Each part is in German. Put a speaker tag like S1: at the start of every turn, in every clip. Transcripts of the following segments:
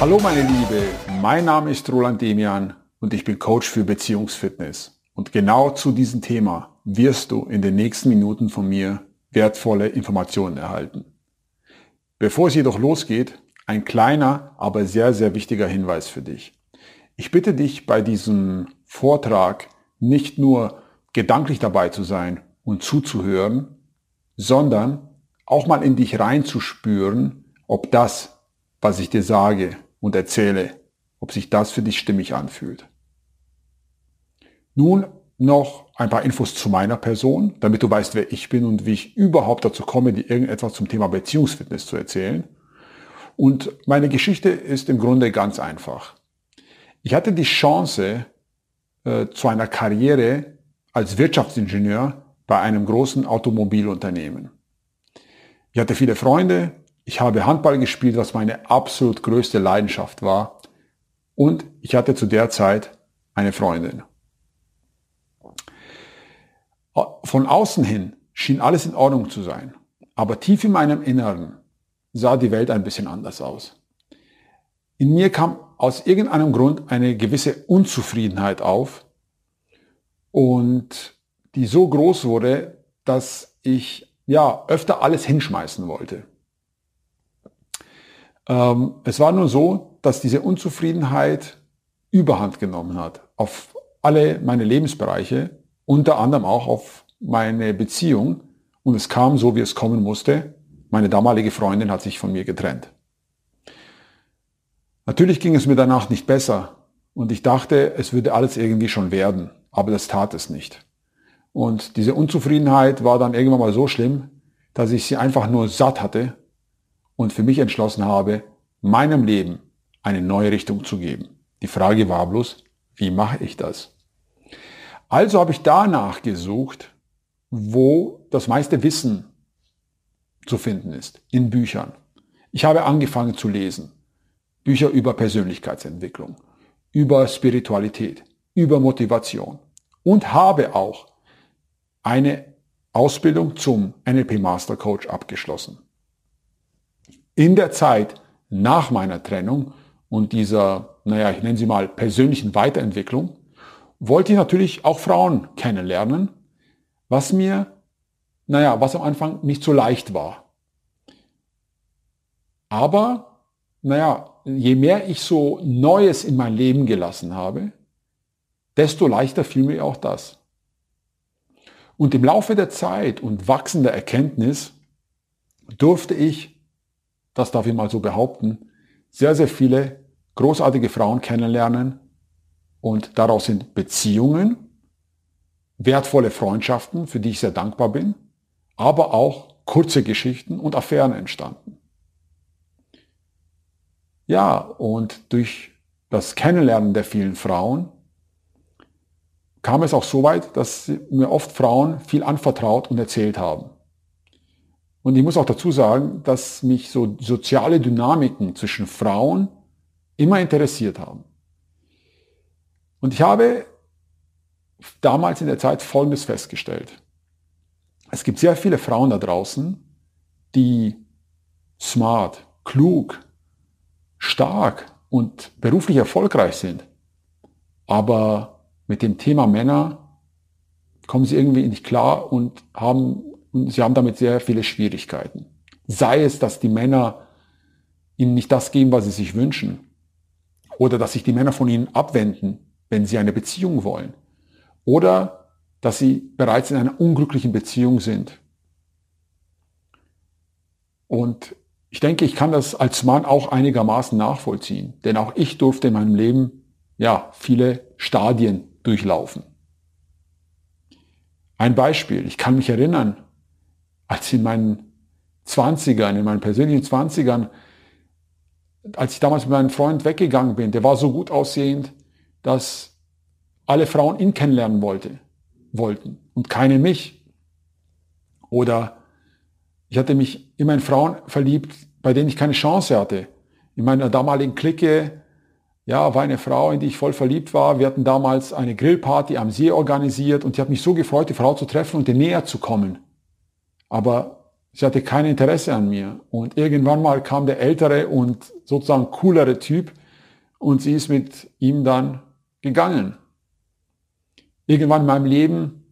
S1: Hallo meine Liebe, mein Name ist Roland Demian und ich bin Coach für Beziehungsfitness. Und genau zu diesem Thema wirst du in den nächsten Minuten von mir wertvolle Informationen erhalten. Bevor es jedoch losgeht, ein kleiner, aber sehr, sehr wichtiger Hinweis für dich. Ich bitte dich bei diesem Vortrag nicht nur gedanklich dabei zu sein und zuzuhören, sondern auch mal in dich reinzuspüren, ob das, was ich dir sage, und erzähle, ob sich das für dich stimmig anfühlt. Nun noch ein paar Infos zu meiner Person, damit du weißt, wer ich bin und wie ich überhaupt dazu komme, dir irgendetwas zum Thema Beziehungsfitness zu erzählen. Und meine Geschichte ist im Grunde ganz einfach. Ich hatte die Chance äh, zu einer Karriere als Wirtschaftsingenieur bei einem großen Automobilunternehmen. Ich hatte viele Freunde, ich habe Handball gespielt, was meine absolut größte Leidenschaft war. Und ich hatte zu der Zeit eine Freundin. Von außen hin schien alles in Ordnung zu sein. Aber tief in meinem Inneren sah die Welt ein bisschen anders aus. In mir kam aus irgendeinem Grund eine gewisse Unzufriedenheit auf und die so groß wurde, dass ich ja öfter alles hinschmeißen wollte. Ähm, es war nur so, dass diese Unzufriedenheit Überhand genommen hat auf alle meine Lebensbereiche, unter anderem auch auf meine Beziehung. Und es kam so, wie es kommen musste. Meine damalige Freundin hat sich von mir getrennt. Natürlich ging es mir danach nicht besser und ich dachte, es würde alles irgendwie schon werden, aber das tat es nicht. Und diese Unzufriedenheit war dann irgendwann mal so schlimm, dass ich sie einfach nur satt hatte und für mich entschlossen habe, meinem Leben eine neue Richtung zu geben. Die Frage war bloß, wie mache ich das? Also habe ich danach gesucht, wo das meiste Wissen zu finden ist, in Büchern. Ich habe angefangen zu lesen. Bücher über Persönlichkeitsentwicklung, über Spiritualität, über Motivation und habe auch eine Ausbildung zum NLP Master Coach abgeschlossen in der Zeit nach meiner Trennung und dieser, naja, ich nenne sie mal persönlichen Weiterentwicklung, wollte ich natürlich auch Frauen kennenlernen, was mir, naja, was am Anfang nicht so leicht war. Aber, naja, je mehr ich so Neues in mein Leben gelassen habe, desto leichter fiel mir auch das. Und im Laufe der Zeit und wachsender Erkenntnis durfte ich das darf ich mal so behaupten, sehr, sehr viele großartige Frauen kennenlernen und daraus sind Beziehungen, wertvolle Freundschaften, für die ich sehr dankbar bin, aber auch kurze Geschichten und Affären entstanden. Ja, und durch das Kennenlernen der vielen Frauen kam es auch so weit, dass mir oft Frauen viel anvertraut und erzählt haben. Und ich muss auch dazu sagen, dass mich so soziale Dynamiken zwischen Frauen immer interessiert haben. Und ich habe damals in der Zeit Folgendes festgestellt. Es gibt sehr viele Frauen da draußen, die smart, klug, stark und beruflich erfolgreich sind. Aber mit dem Thema Männer kommen sie irgendwie nicht klar und haben sie haben damit sehr viele Schwierigkeiten. Sei es, dass die Männer ihnen nicht das geben, was sie sich wünschen. Oder dass sich die Männer von ihnen abwenden, wenn sie eine Beziehung wollen. Oder dass sie bereits in einer unglücklichen Beziehung sind. Und ich denke, ich kann das als Mann auch einigermaßen nachvollziehen. Denn auch ich durfte in meinem Leben, ja, viele Stadien durchlaufen. Ein Beispiel. Ich kann mich erinnern, als in meinen Zwanzigern, in meinen persönlichen Zwanzigern, als ich damals mit meinem Freund weggegangen bin, der war so gut aussehend, dass alle Frauen ihn kennenlernen wollte, wollten und keine mich. Oder ich hatte mich immer in Frauen verliebt, bei denen ich keine Chance hatte. In meiner damaligen Clique, ja, war eine Frau, in die ich voll verliebt war. Wir hatten damals eine Grillparty am See organisiert und ich habe mich so gefreut, die Frau zu treffen und ihr näher zu kommen. Aber Sie hatte kein Interesse an mir. Und irgendwann mal kam der ältere und sozusagen coolere Typ und sie ist mit ihm dann gegangen. Irgendwann in meinem Leben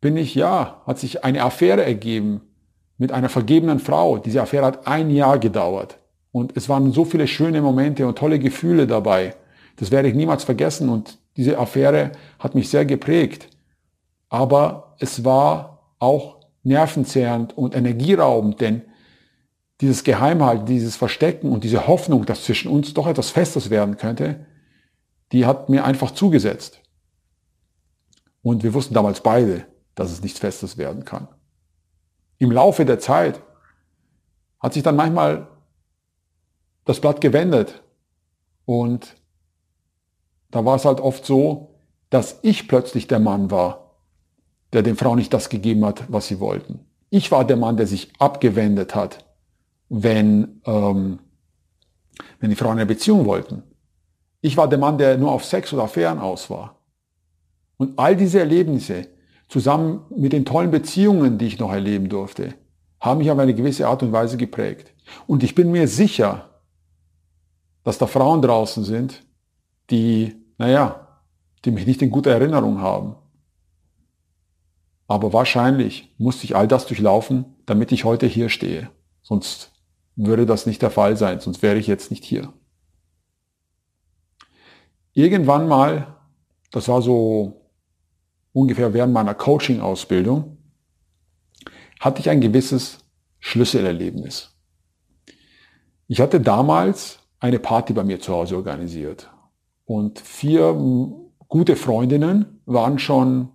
S1: bin ich, ja, hat sich eine Affäre ergeben mit einer vergebenen Frau. Diese Affäre hat ein Jahr gedauert. Und es waren so viele schöne Momente und tolle Gefühle dabei. Das werde ich niemals vergessen. Und diese Affäre hat mich sehr geprägt. Aber es war auch nervenzehrend und energieraubend, denn dieses Geheimhalten, dieses Verstecken und diese Hoffnung, dass zwischen uns doch etwas Festes werden könnte, die hat mir einfach zugesetzt. Und wir wussten damals beide, dass es nichts Festes werden kann. Im Laufe der Zeit hat sich dann manchmal das Blatt gewendet und da war es halt oft so, dass ich plötzlich der Mann war, der den Frauen nicht das gegeben hat, was sie wollten. Ich war der Mann, der sich abgewendet hat, wenn, ähm, wenn die Frauen eine Beziehung wollten. Ich war der Mann, der nur auf Sex oder Affären aus war. Und all diese Erlebnisse, zusammen mit den tollen Beziehungen, die ich noch erleben durfte, haben mich auf eine gewisse Art und Weise geprägt. Und ich bin mir sicher, dass da Frauen draußen sind, die, naja, die mich nicht in guter Erinnerung haben. Aber wahrscheinlich musste ich all das durchlaufen, damit ich heute hier stehe. Sonst würde das nicht der Fall sein, sonst wäre ich jetzt nicht hier. Irgendwann mal, das war so ungefähr während meiner Coaching-Ausbildung, hatte ich ein gewisses Schlüsselerlebnis. Ich hatte damals eine Party bei mir zu Hause organisiert und vier gute Freundinnen waren schon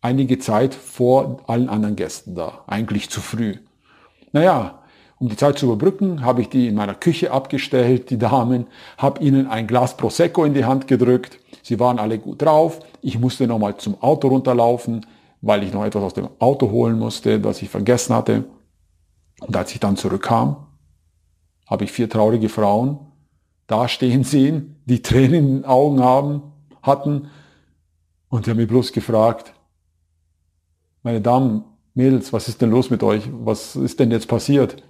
S1: einige Zeit vor allen anderen Gästen da, eigentlich zu früh. Naja, um die Zeit zu überbrücken, habe ich die in meiner Küche abgestellt, die Damen, habe ihnen ein Glas Prosecco in die Hand gedrückt. Sie waren alle gut drauf. Ich musste nochmal zum Auto runterlaufen, weil ich noch etwas aus dem Auto holen musste, was ich vergessen hatte. Und als ich dann zurückkam, habe ich vier traurige Frauen da stehen sehen, die Tränen in den Augen haben, hatten. Und sie haben mich bloß gefragt, meine Damen, Mädels, was ist denn los mit euch? Was ist denn jetzt passiert?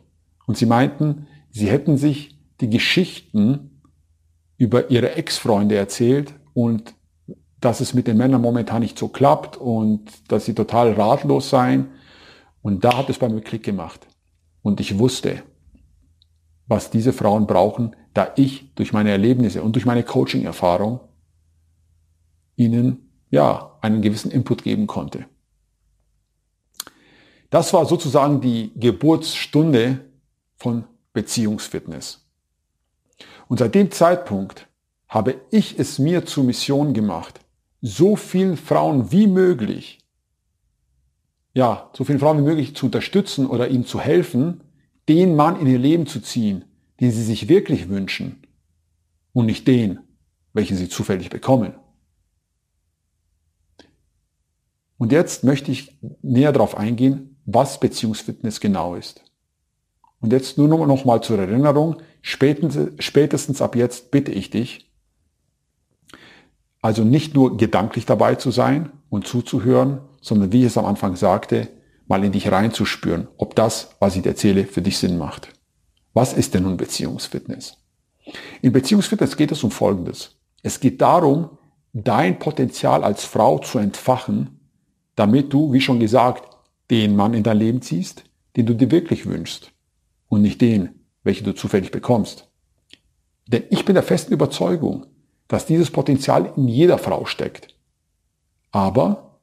S1: Und sie meinten, sie hätten sich die Geschichten über ihre Ex-Freunde erzählt und dass es mit den Männern momentan nicht so klappt und dass sie total ratlos seien. Und da hat es bei mir Klick gemacht. Und ich wusste, was diese Frauen brauchen, da ich durch meine Erlebnisse und durch meine Coaching-Erfahrung ihnen ja einen gewissen Input geben konnte. Das war sozusagen die Geburtsstunde von Beziehungsfitness. Und seit dem Zeitpunkt habe ich es mir zur Mission gemacht, so vielen Frauen wie möglich, ja, so vielen Frauen wie möglich zu unterstützen oder ihnen zu helfen, den Mann in ihr Leben zu ziehen, den sie sich wirklich wünschen und nicht den, welchen sie zufällig bekommen. Und jetzt möchte ich näher darauf eingehen, was Beziehungsfitness genau ist. Und jetzt nur noch mal zur Erinnerung, spätestens, spätestens ab jetzt bitte ich dich, also nicht nur gedanklich dabei zu sein und zuzuhören, sondern wie ich es am Anfang sagte, mal in dich reinzuspüren, ob das, was ich dir erzähle, für dich Sinn macht. Was ist denn nun Beziehungsfitness? In Beziehungsfitness geht es um Folgendes. Es geht darum, dein Potenzial als Frau zu entfachen, damit du, wie schon gesagt, den Mann in dein Leben ziehst, den du dir wirklich wünschst und nicht den, welchen du zufällig bekommst. Denn ich bin der festen Überzeugung, dass dieses Potenzial in jeder Frau steckt. Aber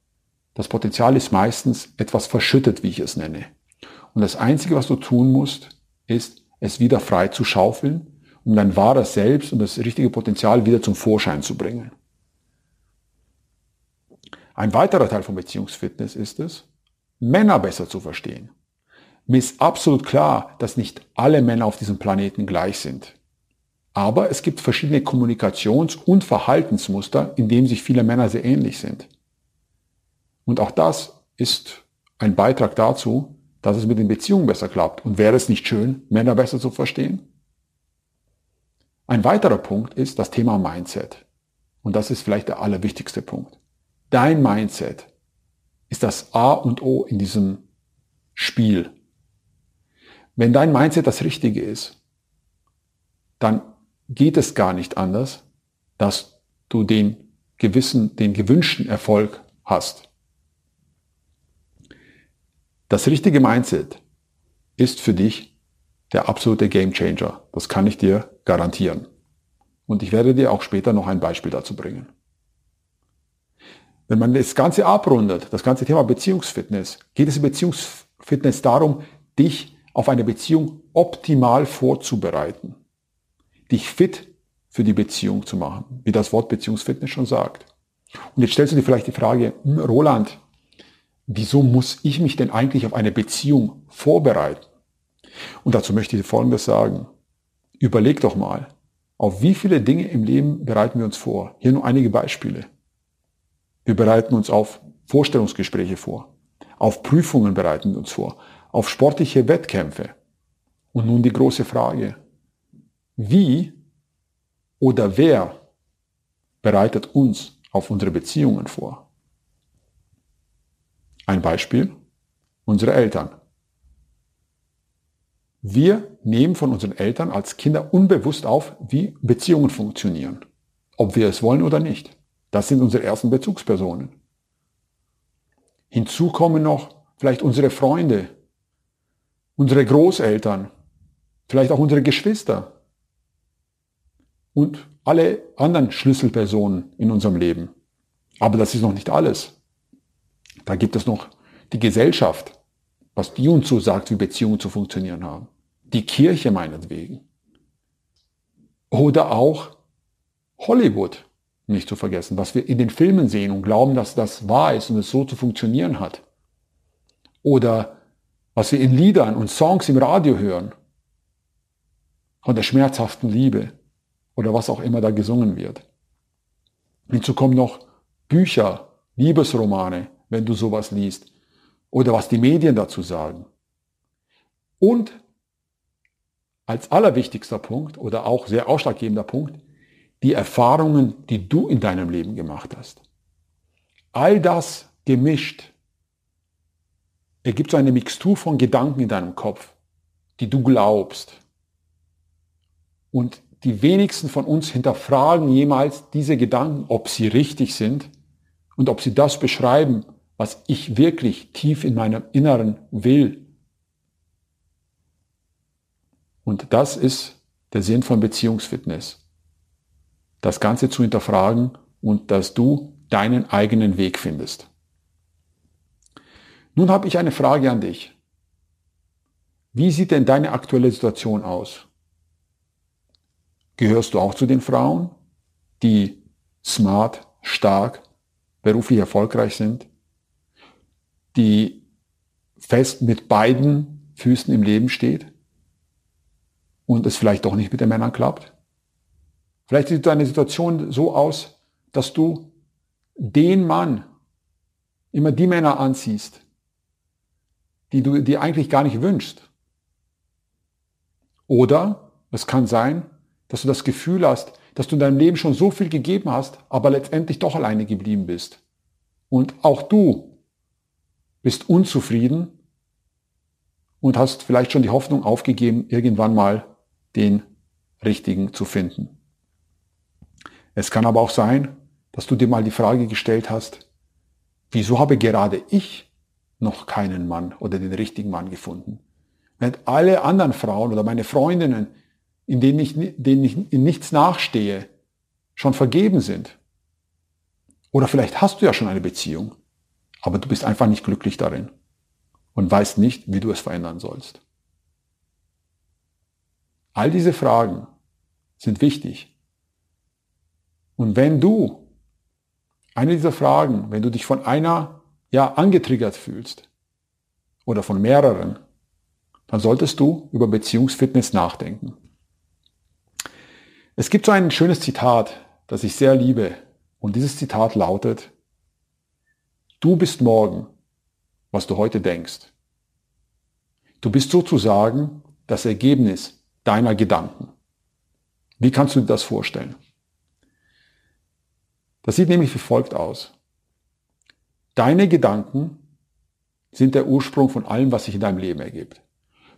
S1: das Potenzial ist meistens etwas verschüttet, wie ich es nenne. Und das Einzige, was du tun musst, ist, es wieder frei zu schaufeln, um dein wahres Selbst und das richtige Potenzial wieder zum Vorschein zu bringen. Ein weiterer Teil von Beziehungsfitness ist es, Männer besser zu verstehen. Mir ist absolut klar, dass nicht alle Männer auf diesem Planeten gleich sind. Aber es gibt verschiedene Kommunikations- und Verhaltensmuster, in denen sich viele Männer sehr ähnlich sind. Und auch das ist ein Beitrag dazu, dass es mit den Beziehungen besser klappt. Und wäre es nicht schön, Männer besser zu verstehen? Ein weiterer Punkt ist das Thema Mindset. Und das ist vielleicht der allerwichtigste Punkt. Dein Mindset ist das A und O in diesem Spiel Wenn dein Mindset das Richtige ist, dann geht es gar nicht anders, dass du den gewissen, den gewünschten Erfolg hast. Das richtige Mindset ist für dich der absolute Game Changer. Das kann ich dir garantieren. Und ich werde dir auch später noch ein Beispiel dazu bringen. Wenn man das Ganze abrundet, das ganze Thema Beziehungsfitness, geht es in Beziehungsfitness darum, dich auf eine Beziehung optimal vorzubereiten. Dich fit für die Beziehung zu machen, wie das Wort Beziehungsfitness schon sagt. Und jetzt stellst du dir vielleicht die Frage, hm, Roland, wieso muss ich mich denn eigentlich auf eine Beziehung vorbereiten? Und dazu möchte ich dir Folgendes sagen. Überleg doch mal, auf wie viele Dinge im Leben bereiten wir uns vor? Hier nur einige Beispiele. Wir bereiten uns auf Vorstellungsgespräche vor. Auf Prüfungen bereiten wir uns vor. Auf sportliche Wettkämpfe. Und nun die große Frage. Wie oder wer bereitet uns auf unsere Beziehungen vor? Ein Beispiel. Unsere Eltern. Wir nehmen von unseren Eltern als Kinder unbewusst auf, wie Beziehungen funktionieren. Ob wir es wollen oder nicht. Das sind unsere ersten Bezugspersonen. Hinzu kommen noch vielleicht unsere Freunde, unsere Großeltern, vielleicht auch unsere Geschwister und alle anderen Schlüsselpersonen in unserem Leben. Aber das ist noch nicht alles. Da gibt es noch die Gesellschaft, was die uns so sagt, wie Beziehungen zu funktionieren haben. Die Kirche meinetwegen. Oder auch Hollywood, nicht zu vergessen, was wir in den Filmen sehen und glauben, dass das wahr ist und es so zu funktionieren hat. Oder was wir in Liedern und Songs im Radio hören. Von der schmerzhaften Liebe oder was auch immer da gesungen wird. Hinzu kommen noch Bücher, Liebesromane, wenn du sowas liest oder was die Medien dazu sagen. Und als allerwichtigster Punkt oder auch sehr ausschlaggebender Punkt, die Erfahrungen, die du in deinem Leben gemacht hast. All das gemischt ergibt so eine Mixtur von Gedanken in deinem Kopf, die du glaubst. Und die wenigsten von uns hinterfragen jemals diese Gedanken, ob sie richtig sind und ob sie das beschreiben, was ich wirklich tief in meinem Inneren will. Und das ist der Sinn von Beziehungsfitness. Das Ganze zu hinterfragen und dass du deinen eigenen Weg findest. Nun habe ich eine Frage an dich. Wie sieht denn deine aktuelle Situation aus? Gehörst du auch zu den Frauen, die smart, stark, beruflich erfolgreich sind? die fest mit beiden Füßen im Leben steht und es vielleicht doch nicht mit den Männern klappt? Vielleicht sieht deine Situation so aus, dass du den Mann immer die Männer anziehst, die du dir eigentlich gar nicht wünschst. Oder es kann sein, dass du das Gefühl hast, dass du in deinem Leben schon so viel gegeben hast, aber letztendlich doch alleine geblieben bist. Und auch du bist unzufrieden und hast vielleicht schon die Hoffnung aufgegeben, irgendwann mal den richtigen zu finden. Es kann aber auch sein, dass du dir mal die Frage gestellt hast, wieso habe gerade ich noch keinen Mann oder den richtigen Mann gefunden? Während alle anderen Frauen oder meine Freundinnen, in denen ich, denen ich in nichts nachstehe, schon vergeben sind. Oder vielleicht hast du ja schon eine Beziehung aber du bist einfach nicht glücklich darin und weißt nicht, wie du es verändern sollst. All diese Fragen sind wichtig. Und wenn du eine dieser Fragen, wenn du dich von einer ja angetriggert fühlst oder von mehreren, dann solltest du über Beziehungsfitness nachdenken. Es gibt so ein schönes Zitat, das ich sehr liebe. Und dieses Zitat lautet, Du bist morgen, was du heute denkst. Du bist sozusagen das Ergebnis deiner Gedanken. Wie kannst du dir das vorstellen? Das sieht nämlich wie folgt aus. Deine Gedanken sind der Ursprung von allem, was sich in deinem Leben ergibt.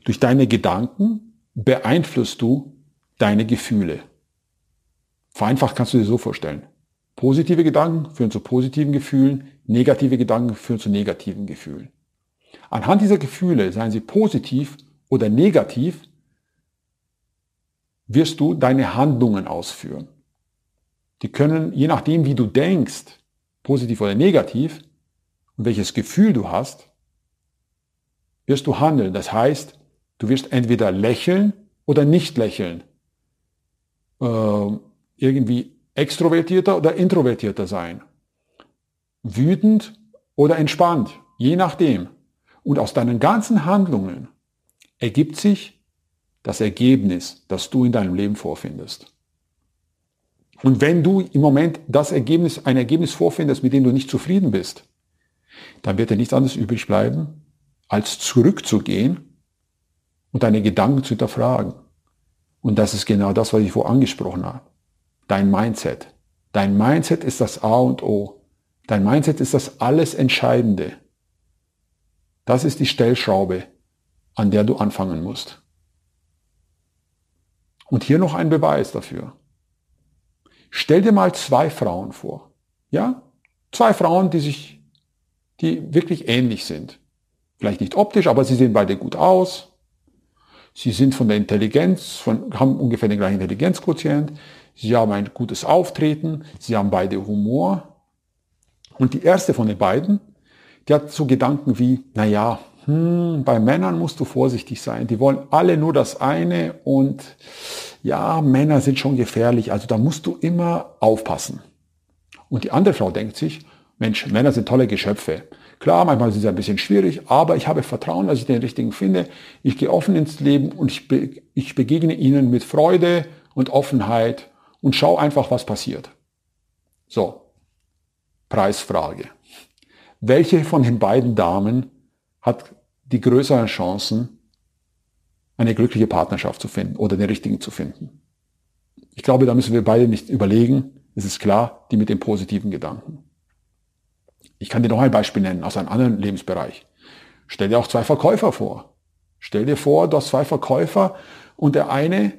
S1: Durch deine Gedanken beeinflusst du deine Gefühle. Vereinfacht kannst du dir so vorstellen. Positive Gedanken führen zu positiven Gefühlen, negative Gedanken führen zu negativen Gefühlen. Anhand dieser Gefühle, seien sie positiv oder negativ, wirst du deine Handlungen ausführen. Die können, je nachdem, wie du denkst, positiv oder negativ, und welches Gefühl du hast, wirst du handeln. Das heißt, du wirst entweder lächeln oder nicht lächeln. Äh, irgendwie extrovertierter oder introvertierter sein. Wütend oder entspannt, je nachdem. Und aus deinen ganzen Handlungen ergibt sich das Ergebnis, das du in deinem Leben vorfindest. Und wenn du im Moment das Ergebnis, ein Ergebnis vorfindest, mit dem du nicht zufrieden bist, dann wird dir nichts anderes übrig bleiben, als zurückzugehen und deine Gedanken zu hinterfragen. Und das ist genau das, was ich vorher angesprochen habe. Dein Mindset. Dein Mindset ist das A und O. Dein Mindset ist das alles Entscheidende. Das ist die Stellschraube, an der du anfangen musst. Und hier noch ein Beweis dafür. Stell dir mal zwei Frauen vor. Ja? Zwei Frauen, die sich, die wirklich ähnlich sind. Vielleicht nicht optisch, aber sie sehen beide gut aus. Sie sind von der Intelligenz, von, haben ungefähr den gleichen Intelligenzquotient. Sie haben ein gutes Auftreten. Sie haben beide Humor. Und die erste von den beiden, die hat so Gedanken wie, na ja, hm, bei Männern musst du vorsichtig sein. Die wollen alle nur das eine und ja, Männer sind schon gefährlich, also da musst du immer aufpassen. Und die andere Frau denkt sich, Mensch, Männer sind tolle Geschöpfe. Klar, manchmal sind sie ein bisschen schwierig, aber ich habe Vertrauen, dass ich den richtigen finde. Ich gehe offen ins Leben und ich, be ich begegne ihnen mit Freude und Offenheit und schau einfach, was passiert. So, Preisfrage. Welche von den beiden Damen hat die größeren Chancen, eine glückliche Partnerschaft zu finden oder den richtigen zu finden. Ich glaube, da müssen wir beide nicht überlegen. Es ist klar, die mit den positiven Gedanken. Ich kann dir noch ein Beispiel nennen aus einem anderen Lebensbereich. Stell dir auch zwei Verkäufer vor. Stell dir vor, du hast zwei Verkäufer und der eine,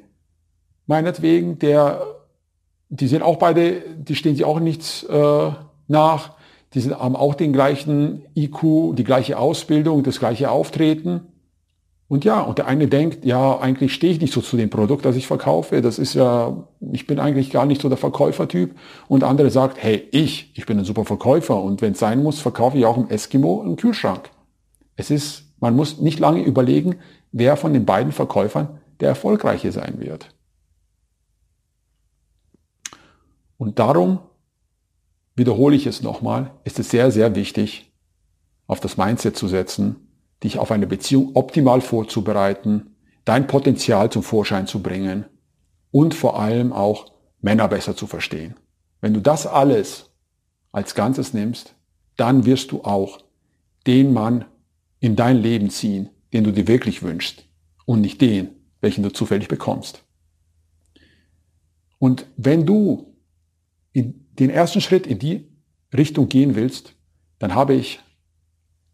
S1: meinetwegen, der, die sind auch beide, die stehen sich auch nichts äh, nach, die sind, haben auch den gleichen IQ, die gleiche Ausbildung, das gleiche Auftreten. Und ja, und der eine denkt, ja, eigentlich stehe ich nicht so zu dem Produkt, das ich verkaufe. Das ist ja, ich bin eigentlich gar nicht so der Verkäufertyp. Und der andere sagt, hey, ich, ich bin ein super Verkäufer. Und wenn es sein muss, verkaufe ich auch im Eskimo einen Kühlschrank. Es ist, man muss nicht lange überlegen, wer von den beiden Verkäufern der erfolgreiche sein wird. Und darum wiederhole ich es nochmal, ist es sehr, sehr wichtig, auf das Mindset zu setzen, dich auf eine Beziehung optimal vorzubereiten, dein Potenzial zum Vorschein zu bringen und vor allem auch Männer besser zu verstehen. Wenn du das alles als Ganzes nimmst, dann wirst du auch den Mann in dein Leben ziehen, den du dir wirklich wünschst und nicht den, welchen du zufällig bekommst. Und wenn du den ersten Schritt in die Richtung gehen willst, dann habe ich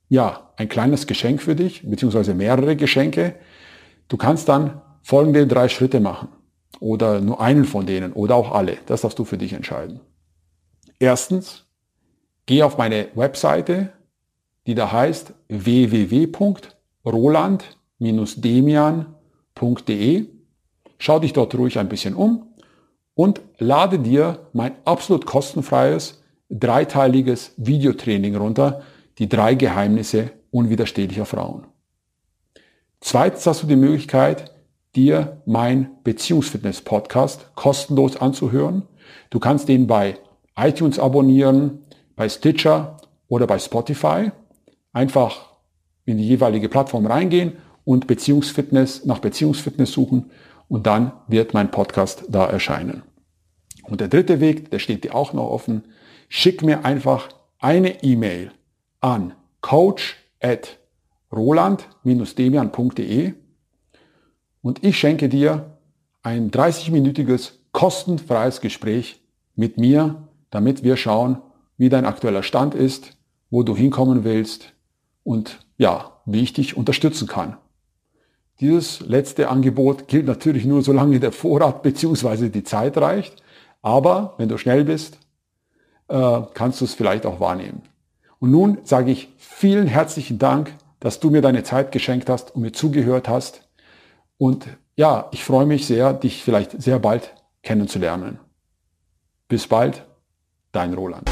S1: ja, ein kleines Geschenk für dich, beziehungsweise mehrere Geschenke. Du kannst dann folgende drei Schritte machen. Oder nur einen von denen oder auch alle. Das darfst du für dich entscheiden. Erstens, geh auf meine Webseite, die da heißt www.roland-demian.de. Schau dich dort ruhig ein bisschen um und lade dir mein absolut kostenfreies dreiteiliges Videotraining runter, die drei Geheimnisse unwiderstehlicher Frauen. Zweitens hast du die Möglichkeit, dir mein Beziehungsfitness-Podcast kostenlos anzuhören. Du kannst den bei iTunes abonnieren, bei Stitcher oder bei Spotify. Einfach in die jeweilige Plattform reingehen und Beziehungsfitness nach Beziehungsfitness suchen und dann wird mein Podcast da erscheinen. Und der dritte Weg, der steht dir auch noch offen. Schick mir einfach eine E-Mail an coach at roland-demian.de und ich schenke dir ein 30-minütiges kostenfreies Gespräch mit mir, damit wir schauen, wie dein aktueller Stand ist, wo du hinkommen willst und ja, wie ich dich unterstützen kann. Dieses letzte Angebot gilt natürlich nur, solange der Vorrat bzw. die Zeit reicht. Aber wenn du schnell bist, äh, kannst du es vielleicht auch wahrnehmen. Und nun sage ich vielen herzlichen Dank, dass du mir deine Zeit geschenkt hast und mir zugehört hast. Und ja, ich freue mich sehr, dich vielleicht sehr bald kennenzulernen. Bis bald, dein Roland.